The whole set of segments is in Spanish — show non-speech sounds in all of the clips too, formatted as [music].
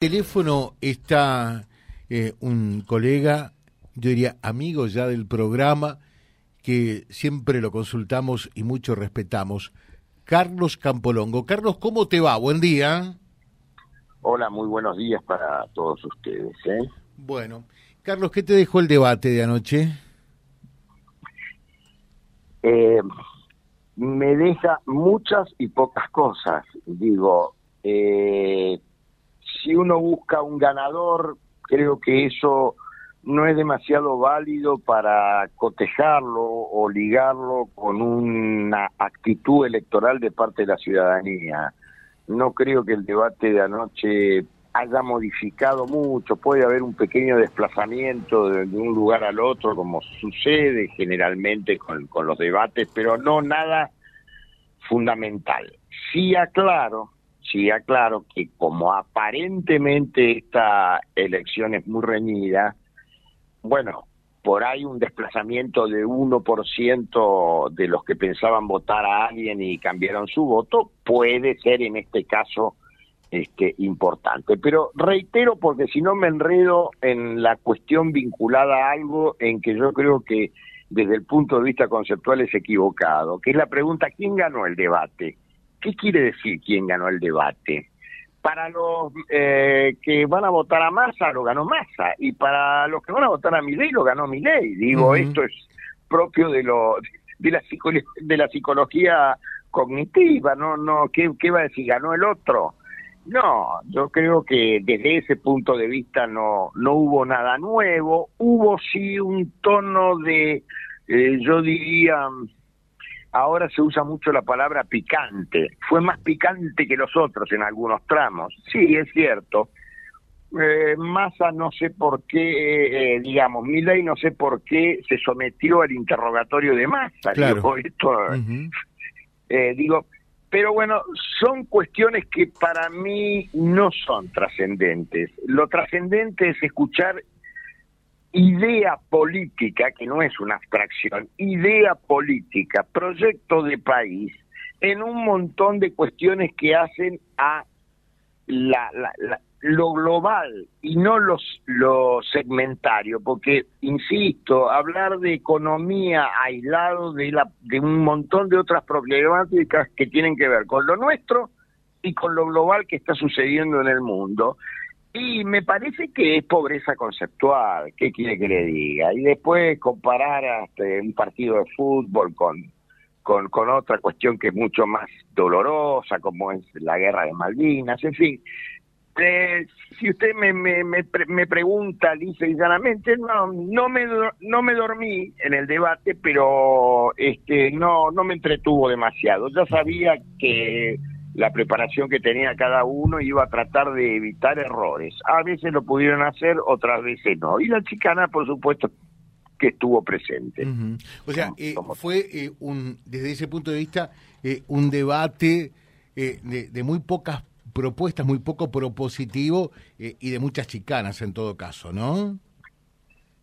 teléfono está eh, un colega, yo diría amigo ya del programa, que siempre lo consultamos y mucho respetamos, Carlos Campolongo. Carlos, ¿cómo te va? Buen día. Hola, muy buenos días para todos ustedes. ¿eh? Bueno, Carlos, ¿qué te dejó el debate de anoche? Eh, me deja muchas y pocas cosas. Digo, eh, uno busca un ganador, creo que eso no es demasiado válido para cotejarlo o ligarlo con una actitud electoral de parte de la ciudadanía. No creo que el debate de anoche haya modificado mucho, puede haber un pequeño desplazamiento de, un lugar al otro, como sucede generalmente con, los debates, pero no nada fundamental. Sí aclaro sí aclaro que como aparentemente esta elección es muy reñida, bueno, por ahí un desplazamiento de 1% de los que pensaban votar a alguien y cambiaron su voto puede ser en este caso este importante. Pero reitero porque si no me enredo en la cuestión vinculada a algo en que yo creo que desde el punto de vista conceptual es equivocado, que es la pregunta ¿quién ganó el debate? ¿Qué quiere decir quién ganó el debate? Para los eh, que van a votar a Massa, lo ganó Massa, y para los que van a votar a Milei, lo ganó Milei. Digo, esto es propio de lo de la, de la psicología cognitiva, no, no, ¿qué, ¿qué va a decir? ¿Ganó el otro? No, yo creo que desde ese punto de vista no, no hubo nada nuevo, hubo sí un tono de, eh, yo diría, ahora se usa mucho la palabra picante. Fue más picante que los otros en algunos tramos. Sí, es cierto. Eh, Massa no sé por qué, eh, digamos, Milei no sé por qué se sometió al interrogatorio de Massa. Digo, esto, eh, digo, pero bueno, son cuestiones que para mí no son trascendentes. Lo trascendente es escuchar idea política, que no es una abstracción, idea política, proyecto de país, en un montón de cuestiones que hacen a la, lo global y no los, lo segmentario, porque, insisto, hablar de economía aislado de, la, de un montón de otras problemáticas que tienen que ver con lo nuestro y con lo global que está sucediendo en el mundo. Y me parece que es pobreza conceptual, ¿qué quiere que le diga? Y después comparar hasta un partido de fútbol con, con, otra cuestión que es mucho más dolorosa, como es la guerra de Malvinas, en fin. Eh, si usted me, me, me, me pregunta lisa y llanamente, no, no, me, no me dormí en el debate, pero este, no, no me entretuvo demasiado. Ya sabía que la preparación que tenía cada uno iba a tratar de evitar errores. A veces lo pudieron hacer, otras veces no. Y la chicana, por supuesto, que estuvo presente. O sea, eh, fue eh, un, desde ese punto de vista eh, un debate de, muy pocas propuestas, muy poco propositivo y de muchas chicanas en todo caso, ¿no?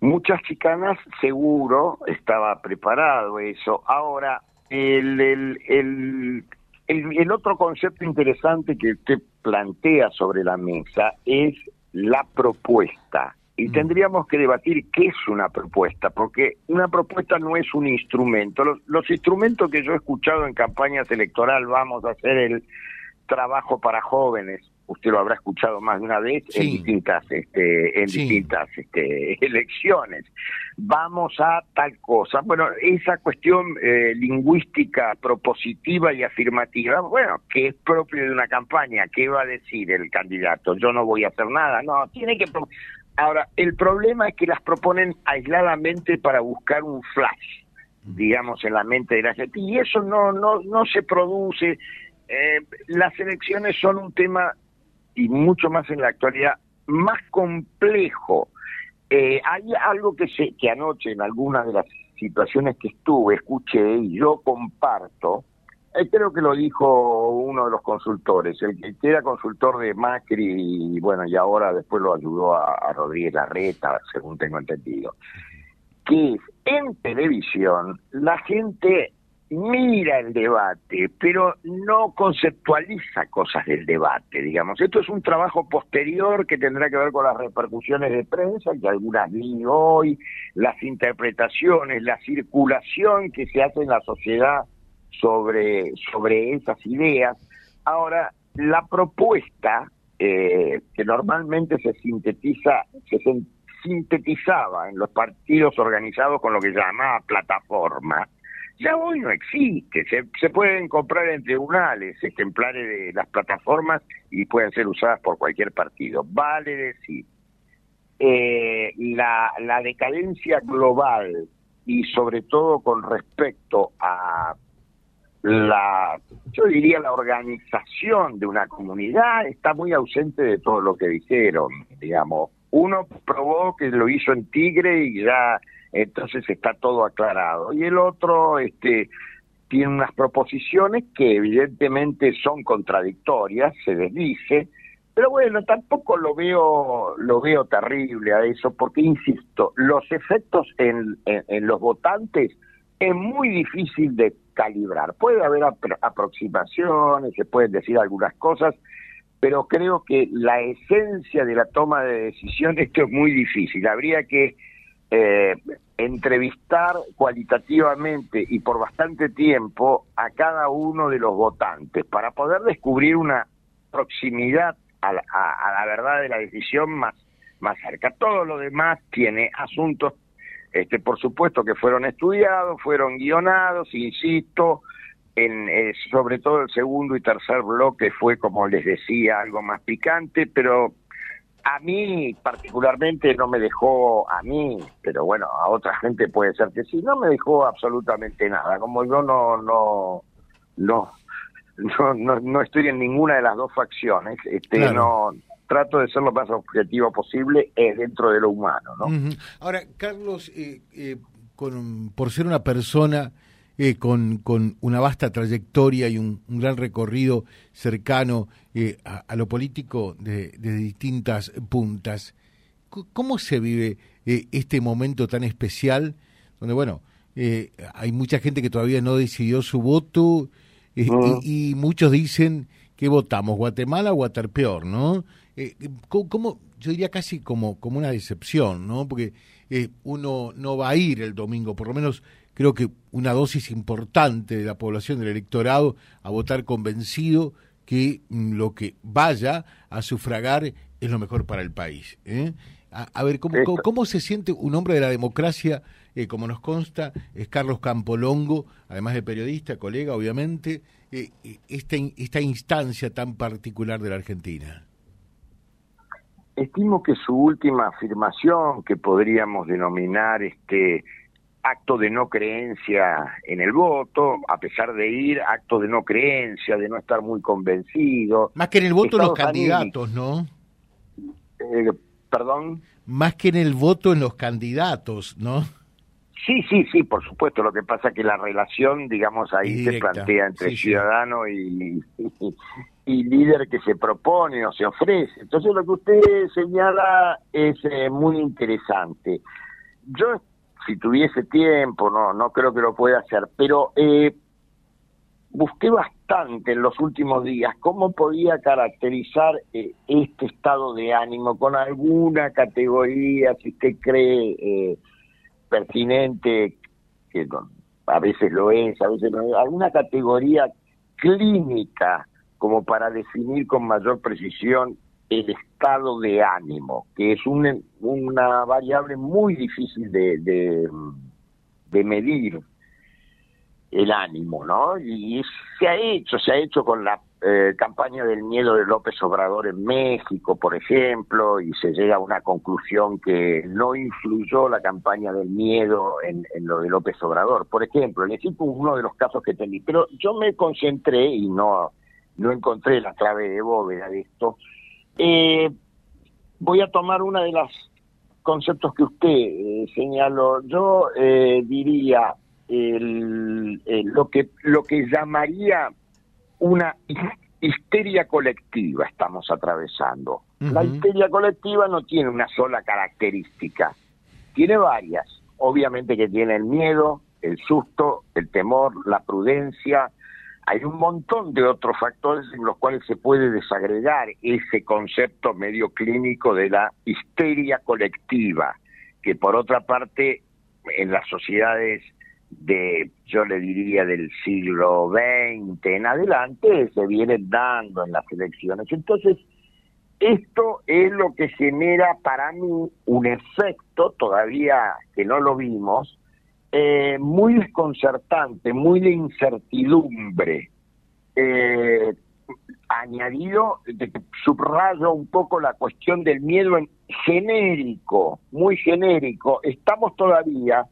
Muchas chicanas, seguro, estaba preparado eso. Ahora, el, el, el el, otro concepto interesante que usted plantea sobre la mesa es la propuesta. Y mm. tendríamos que debatir qué es una propuesta, porque una propuesta no es un instrumento. Los, los instrumentos que yo he escuchado en campañas electorales, vamos a hacer el trabajo para jóvenes, usted lo habrá escuchado más de una vez en distintas este, en distintas este, [laughs] elecciones. Vamos a tal cosa. Bueno esa cuestión eh, lingüística propositiva y afirmativa bueno que es propio de una campaña. Qué va a decir el candidato yo no voy a hacer nada. No tiene que ahora el problema es que las proponen aisladamente para buscar un flash digamos en la mente de la gente. Y eso no no no se produce. Eh, las elecciones son un tema y mucho más en la actualidad, más complejo. Eh, hay algo que, se, que anoche en algunas de las situaciones que estuve, escuché y yo comparto, eh, creo que lo dijo uno de los consultores, el que era consultor de Macri y bueno, y ahora después lo ayudó a, a Rodríguez Larreta, según tengo entendido, que en televisión la gente mira el debate, pero no conceptualiza cosas del debate, digamos. Esto es un trabajo posterior que tendrá que ver con las repercusiones de prensa, que algunas vi hoy, las interpretaciones, la circulación que se hace en la sociedad sobre, sobre esas ideas. Ahora, la propuesta eh, que normalmente se sintetiza, se sintetizaba en los partidos organizados con lo que llamaba plataforma, ya hoy no existe. Se, pueden comprar en tribunales ejemplares de las plataformas y pueden ser usadas por cualquier partido. Vale decir, eh, la, la decadencia global y sobre todo con respecto a la, yo diría la organización de una comunidad está muy ausente de todo lo que dijeron, digamos. Uno probó que lo hizo en Tigre y ya entonces está todo aclarado. Y el otro este, tiene unas proposiciones que evidentemente son contradictorias, se desdice, pero bueno, tampoco lo veo, lo veo terrible a eso, porque insisto, los efectos en, en, los votantes es muy difícil de calibrar. Puede haber aproximaciones, se pueden decir algunas cosas, pero creo que la esencia de la toma de decisiones [laughs] es muy difícil. Habría que eh, entrevistar cualitativamente y por bastante tiempo a cada uno de los votantes para poder descubrir una proximidad a la, a, la verdad de la decisión más, más cerca. Todo lo demás tiene asuntos, este, por supuesto que fueron estudiados, fueron guionados, insisto, en, eh, sobre todo el segundo y tercer bloque fue, como les decía, algo más picante, pero a mí particularmente no me dejó, a mí, pero bueno, a otra gente puede ser que sí, no me dejó absolutamente nada. Como yo no, no, no, no, no, estoy en ninguna de las dos facciones, este, no trato de ser lo más objetivo posible es dentro de lo humano, ¿no? Ahora, Carlos, eh, eh, con, por ser una persona eh, con, con, una vasta trayectoria y un, gran recorrido cercano eh, a, lo político de, distintas puntas. ¿Cómo se vive eh, este momento tan especial donde, bueno, hay mucha gente que todavía no decidió su voto y, muchos dicen que votamos Guatemala o peor ¿no? ¿Cómo, yo diría casi como, como una decepción, ¿no? Porque uno no va a ir el domingo, por lo menos creo que una dosis importante de la población del electorado a votar convencido que mm, lo que vaya a sufragar es lo mejor para el país. ¿eh? A, ver, ¿cómo, ¿cómo, se siente un hombre de la democracia, eh, como nos consta, es Carlos Campolongo, además de periodista, colega, obviamente, eh, esta, esta instancia tan particular de la Argentina? Estimo que su última afirmación, que podríamos denominar este acto de no creencia en el voto, a pesar de ir, acto de no creencia, de no estar muy convencido. Más que en el voto en los candidatos, ¿no? Eh, Perdón. Más que en el voto en los candidatos, ¿no? Sí, sí, sí, por supuesto. Lo que pasa es que la relación, digamos, ahí se plantea entre ciudadano Y, y, líder que se propone o se ofrece. Entonces lo que usted señala es eh, muy interesante. Yo si tuviese tiempo, no, no creo que lo pueda hacer, pero eh, busqué bastante en los últimos días cómo podía caracterizar eh, este estado de ánimo con alguna categoría, si usted cree eh, pertinente, que a veces lo es, a veces no es, alguna categoría clínica como para definir con mayor precisión el estado de ánimo, que es una variable muy difícil de, de, medir el ánimo, ¿no? Y se ha hecho, se ha hecho con la eh, campaña del miedo de López Obrador en México, por ejemplo, y se llega a una conclusión que no influyó la campaña del miedo en, lo de López Obrador. Por ejemplo, el equipo uno de los casos que tenía, pero yo me concentré y no, no encontré la clave de bóveda de esto, eh, voy a tomar una de los conceptos que usted eh, señaló. Yo eh, diría lo que lo que llamaría una histeria colectiva estamos atravesando. La histeria colectiva no tiene una sola característica, tiene varias. Obviamente que tiene el miedo, el susto, el temor, la prudencia. Hay un montón de otros factores en los cuales se puede desagregar ese concepto medio clínico de la histeria colectiva, que por otra parte en las sociedades de, yo le diría, del siglo XX en adelante, se vienen dando en las elecciones. Entonces, esto es lo que genera para mí un efecto, todavía que no lo vimos, eh, muy desconcertante, muy de incertidumbre. Eh, añadido, subrayo un poco la cuestión del miedo en genérico, muy genérico. Estamos todavía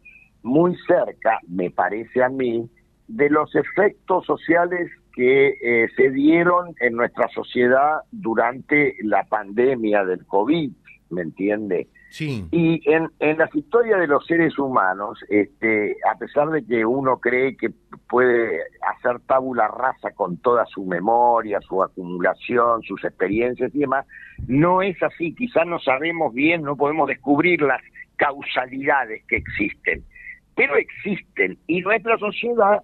muy cerca, me parece a mí, de los efectos sociales que eh, se dieron en nuestra sociedad durante la pandemia del COVID, ¿me entiende? Sí. Y en, en las historias de los seres humanos, este, a pesar de que uno cree que puede hacer tabula rasa con toda su memoria, su acumulación, sus experiencias y demás, no es así. Quizás no sabemos bien, no podemos descubrir las causalidades que existen pero existen y nuestra sociedad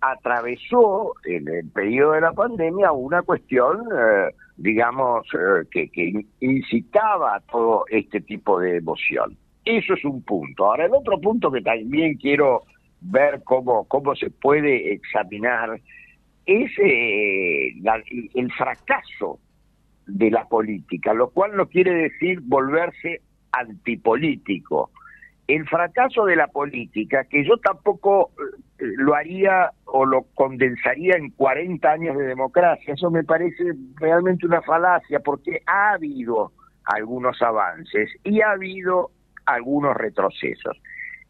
atravesó en el periodo de la pandemia una cuestión, eh, digamos, eh, que, incitaba a todo este tipo de emoción. Eso es un punto. Ahora, el otro punto que también quiero ver cómo, cómo se puede examinar es eh, el fracaso de la política, lo cual no quiere decir volverse antipolítico el fracaso de la política, que yo tampoco eh, lo haría o lo condensaría en 40 años de democracia, eso me parece realmente una falacia, porque ha habido algunos avances y ha habido algunos retrocesos.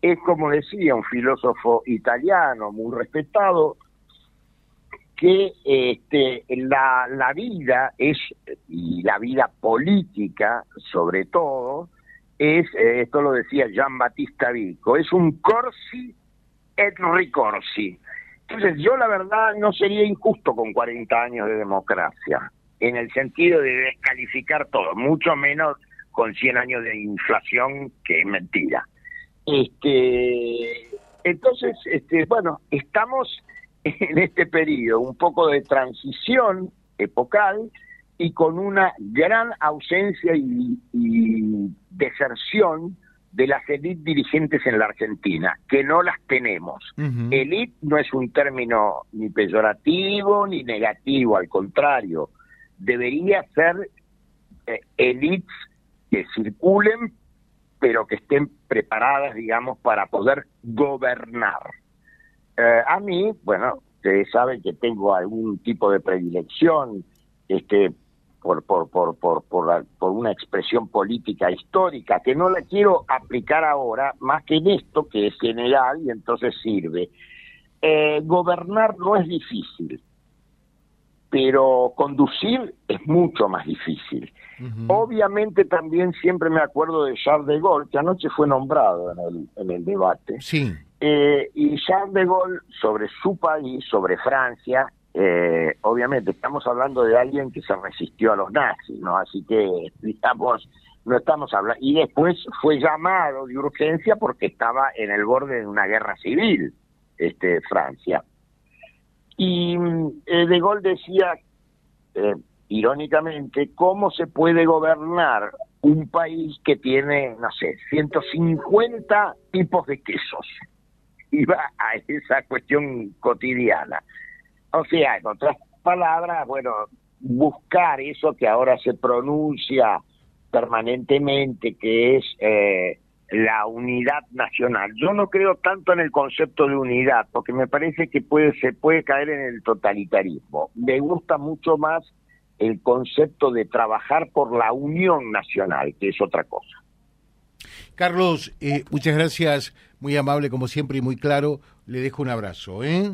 Es como decía un filósofo italiano muy respetado, que este, la, la vida es, y la vida política sobre todo, es, eh, esto lo decía Jean Battista Vico, es un corsi et ricorsi. Entonces yo la verdad no sería injusto con 40 años de democracia, en el sentido de descalificar todo, mucho menos con 100 años de inflación, que es mentira. Este, entonces, este, bueno, estamos en este periodo un poco de transición epocal y con una gran ausencia y, deserción de las élites dirigentes en la Argentina, que no las tenemos. Elite no es un término ni peyorativo ni negativo, al contrario, debería ser eh, élites que circulen, pero que estén preparadas, digamos, para poder gobernar. Eh, a mí, bueno, ustedes saben que tengo algún tipo de predilección este, por, por, por, por, por, por, una expresión política histórica, que no la quiero aplicar ahora, más que en esto, que es general y entonces sirve. Eh, gobernar no es difícil, pero conducir es mucho más difícil. Obviamente también siempre me acuerdo de Charles de Gaulle, que anoche fue nombrado en el, en el debate. Sí. Eh, y Charles de Gaulle, sobre su país, sobre Francia, eh, obviamente estamos hablando de alguien que se resistió a los nazis, ¿no? Así que, digamos, no estamos hablando. Y después fue llamado de urgencia porque estaba en el borde de una guerra civil, este, Francia. Y eh, De Gaulle decía, eh, irónicamente, cómo se puede gobernar un país que tiene, no sé, 150 tipos de quesos. [laughs] Iba a esa cuestión cotidiana. O sea, en otras palabras, bueno, buscar eso que ahora se pronuncia permanentemente, que es eh, la unidad nacional. Yo no creo tanto en el concepto de unidad, porque me parece que puede, se puede caer en el totalitarismo. Me gusta mucho más el concepto de trabajar por la unión nacional, que es otra cosa. Carlos, eh, muchas gracias, muy amable como siempre y muy claro. Le dejo un abrazo. ¿eh?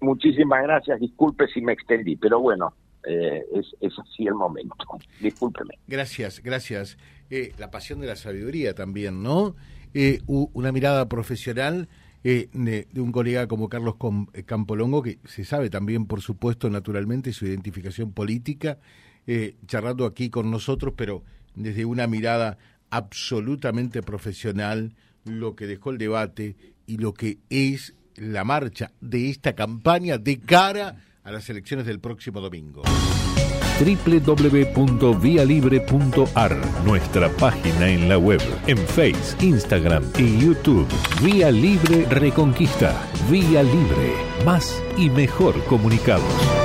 Muchísimas gracias, disculpe si me extendí, pero bueno, eh, es, así el momento. [laughs] Discúlpeme. Gracias, gracias. Eh, la pasión de la sabiduría también, ¿no? Eh, una mirada profesional de, un colega como Carlos Campolongo, que se sabe también, por supuesto, naturalmente, su identificación política, charlando aquí con nosotros, pero desde una mirada absolutamente profesional, lo que dejó el debate y lo que es la marcha de esta campaña de cara a las elecciones del próximo domingo www.vialibre.ar, nuestra página en la web, en Face, Instagram y YouTube. Vía Libre Reconquista. Vía Libre. Más y mejor comunicados.